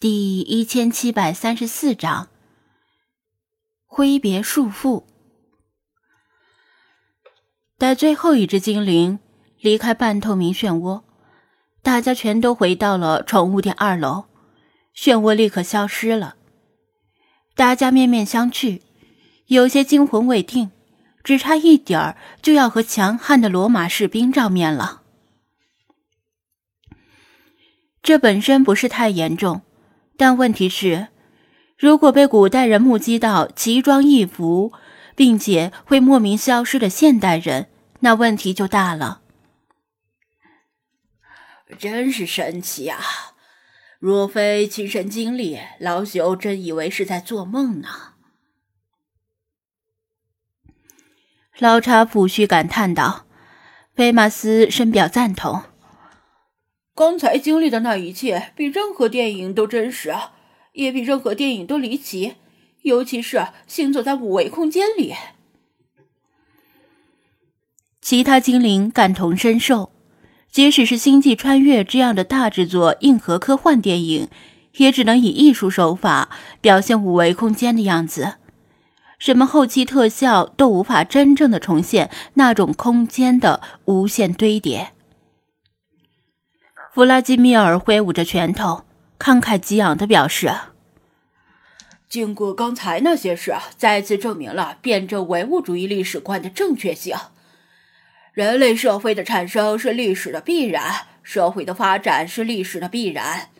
第一千七百三十四章，挥别束缚。待最后一只精灵离开半透明漩涡，大家全都回到了宠物店二楼，漩涡立刻消失了。大家面面相觑，有些惊魂未定，只差一点儿就要和强悍的罗马士兵照面了。这本身不是太严重。但问题是，如果被古代人目击到奇装异服，并且会莫名消失的现代人，那问题就大了。真是神奇啊！若非亲身经历，老朽真以为是在做梦呢。老查抚须感叹道：“菲马斯深表赞同。”刚才经历的那一切，比任何电影都真实，也比任何电影都离奇。尤其是行走在五维空间里，其他精灵感同身受。即使是《星际穿越》这样的大制作硬核科幻电影，也只能以艺术手法表现五维空间的样子，什么后期特效都无法真正的重现那种空间的无限堆叠。弗拉基米尔挥舞着拳头，慷慨激昂地表示：“经过刚才那些事，再次证明了辩证唯物主义历史观的正确性。人类社会的产生是历史的必然，社会的发展是历史的必然。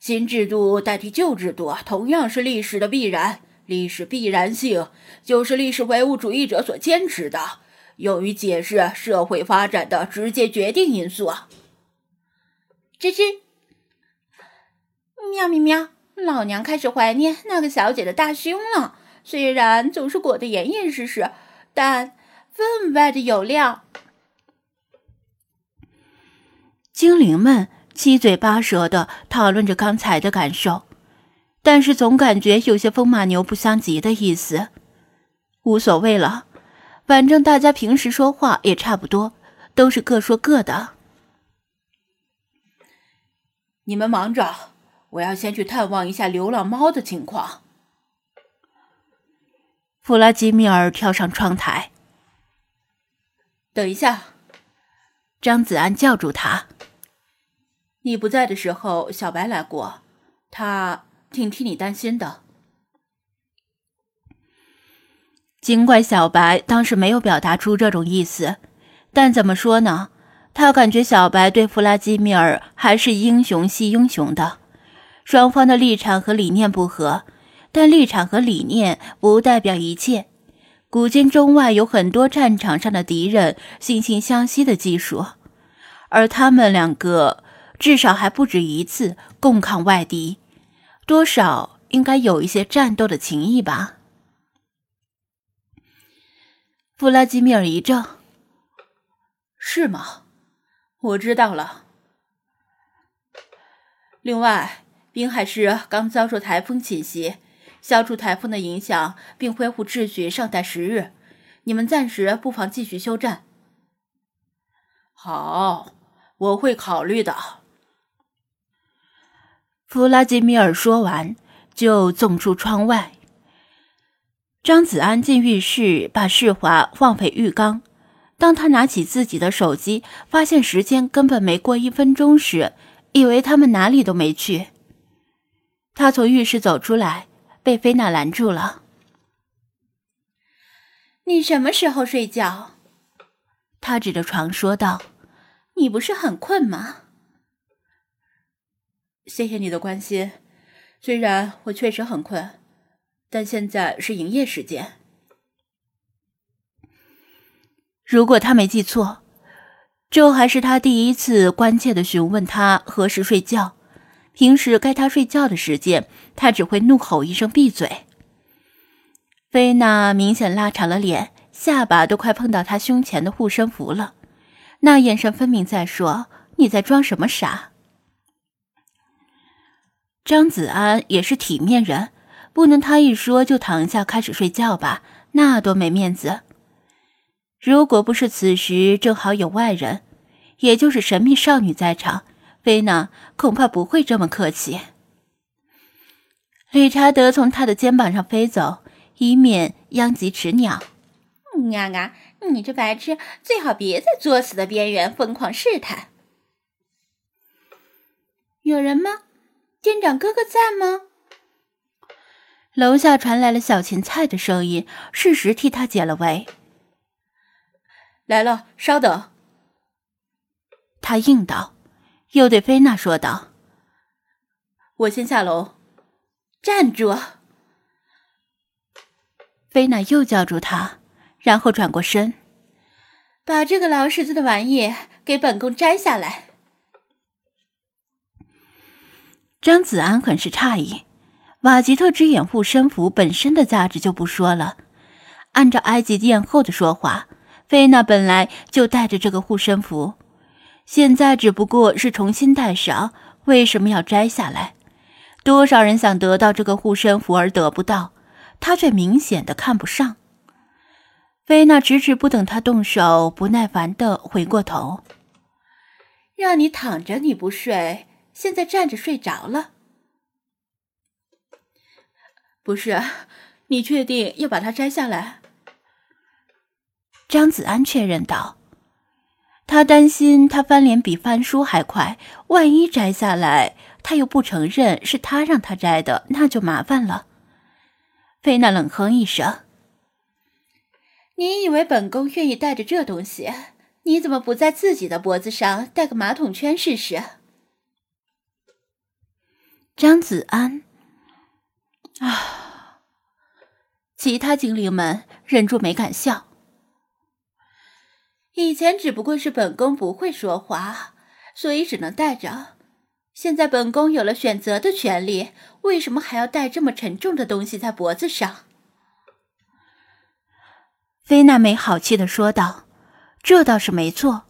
新制度代替旧制度，同样是历史的必然。历史必然性就是历史唯物主义者所坚持的，用于解释社会发展的直接决定因素。”吱吱，喵咪喵！老娘开始怀念那个小姐的大胸了。虽然总是裹得严严实实，但分外的有料。精灵们七嘴八舌的讨论着刚才的感受，但是总感觉有些风马牛不相及的意思。无所谓了，反正大家平时说话也差不多，都是各说各的。你们忙着，我要先去探望一下流浪猫的情况。弗拉基米尔跳上窗台。等一下，张子安叫住他。你不在的时候，小白来过，他挺替你担心的。尽管小白当时没有表达出这种意思，但怎么说呢？他感觉小白对弗拉基米尔还是英雄惜英雄的，双方的立场和理念不合，但立场和理念不代表一切。古今中外有很多战场上的敌人惺惺相惜的技术，而他们两个至少还不止一次共抗外敌，多少应该有一些战斗的情谊吧。弗拉基米尔一怔：“是吗？”我知道了。另外，滨海市刚遭受台风侵袭，消除台风的影响并恢复秩序尚待时日。你们暂时不妨继续休战。好，我会考虑的。弗拉基米尔说完，就纵出窗外。张子安进浴室，把世华放回浴缸。当他拿起自己的手机，发现时间根本没过一分钟时，以为他们哪里都没去。他从浴室走出来，被菲娜拦住了。“你什么时候睡觉？”他指着床说道，“你不是很困吗？”“谢谢你的关心，虽然我确实很困，但现在是营业时间。”如果他没记错，这还是他第一次关切的询问他何时睡觉。平时该他睡觉的时间，他只会怒吼一声“闭嘴”。菲娜明显拉长了脸，下巴都快碰到他胸前的护身符了，那眼神分明在说：“你在装什么傻？”张子安也是体面人，不能他一说就躺下开始睡觉吧？那多没面子。如果不是此时正好有外人，也就是神秘少女在场，菲娜恐怕不会这么客气。理查德从他的肩膀上飞走，以免殃及池鸟。啊啊！你这白痴，最好别在作死的边缘疯狂试探。有人吗？店长哥哥在吗？楼下传来了小芹菜的声音，适时替他解了围。来了，稍等。他应道，又对菲娜说道：“我先下楼。”站住！菲娜又叫住他，然后转过身，把这个老狮子的玩意给本宫摘下来。张子安很是诧异，瓦吉特之眼护身符本身的价值就不说了，按照埃及艳后的说法，菲娜本来就带着这个护身符，现在只不过是重新戴上，为什么要摘下来？多少人想得到这个护身符而得不到，他却明显的看不上。菲娜迟迟不等他动手，不耐烦的回过头：“让你躺着你不睡，现在站着睡着了。不是，你确定要把它摘下来？”张子安确认道：“他担心他翻脸比翻书还快，万一摘下来……”他又不承认是他让他摘的，那就麻烦了。菲娜冷哼一声：“你以为本宫愿意带着这东西？你怎么不在自己的脖子上戴个马桶圈试试？”张子安啊，其他精灵们忍住没敢笑。以前只不过是本宫不会说话，所以只能带着。现在本宫有了选择的权利，为什么还要戴这么沉重的东西在脖子上？菲娜没好气的说道：“这倒是没错。”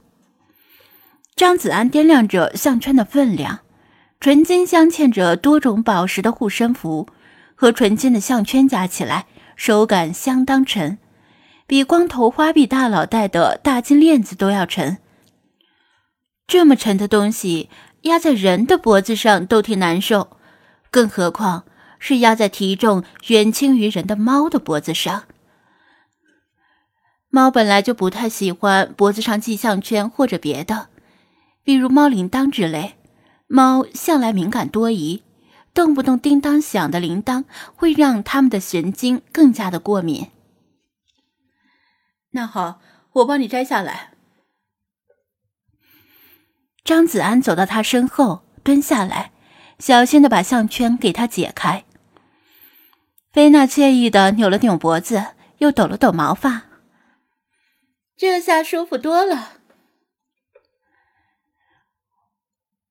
张子安掂量着项圈的分量，纯金镶嵌着多种宝石的护身符和纯金的项圈加起来，手感相当沉，比光头花臂大佬戴的大金链子都要沉。这么沉的东西。压在人的脖子上都挺难受，更何况是压在体重远轻于人的猫的脖子上。猫本来就不太喜欢脖子上系项圈或者别的，比如猫铃铛之类。猫向来敏感多疑，动不动叮当响的铃铛会让它们的神经更加的过敏。那好，我帮你摘下来。张子安走到他身后，蹲下来，小心的把项圈给他解开。菲娜惬意的扭了扭脖子，又抖了抖毛发，这下舒服多了。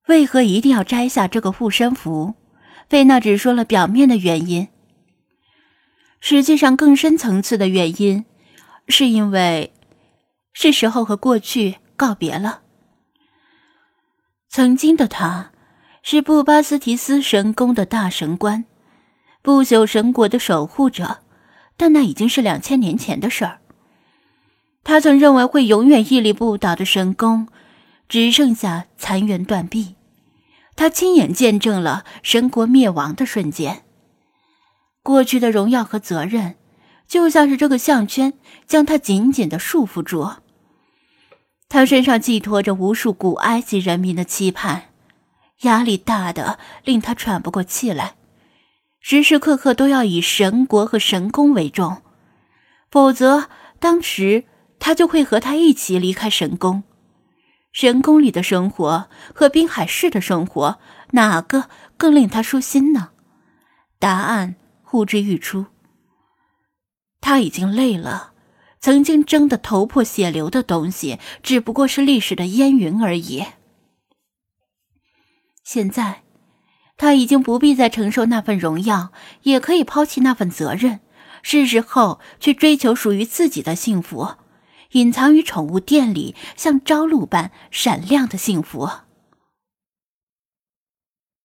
为何一定要摘下这个护身符？菲娜只说了表面的原因，实际上更深层次的原因，是因为是时候和过去告别了。曾经的他，是布巴斯提斯神宫的大神官，不朽神国的守护者，但那已经是两千年前的事儿。他曾认为会永远屹立不倒的神宫，只剩下残垣断壁。他亲眼见证了神国灭亡的瞬间。过去的荣耀和责任，就像是这个项圈，将他紧紧的束缚住。他身上寄托着无数古埃及人民的期盼，压力大的令他喘不过气来，时时刻刻都要以神国和神宫为重，否则当时他就会和他一起离开神宫。神宫里的生活和滨海市的生活，哪个更令他舒心呢？答案呼之欲出。他已经累了。曾经争得头破血流的东西，只不过是历史的烟云而已。现在，他已经不必再承受那份荣耀，也可以抛弃那份责任，是时候去追求属于自己的幸福，隐藏于宠物店里像朝露般闪亮的幸福。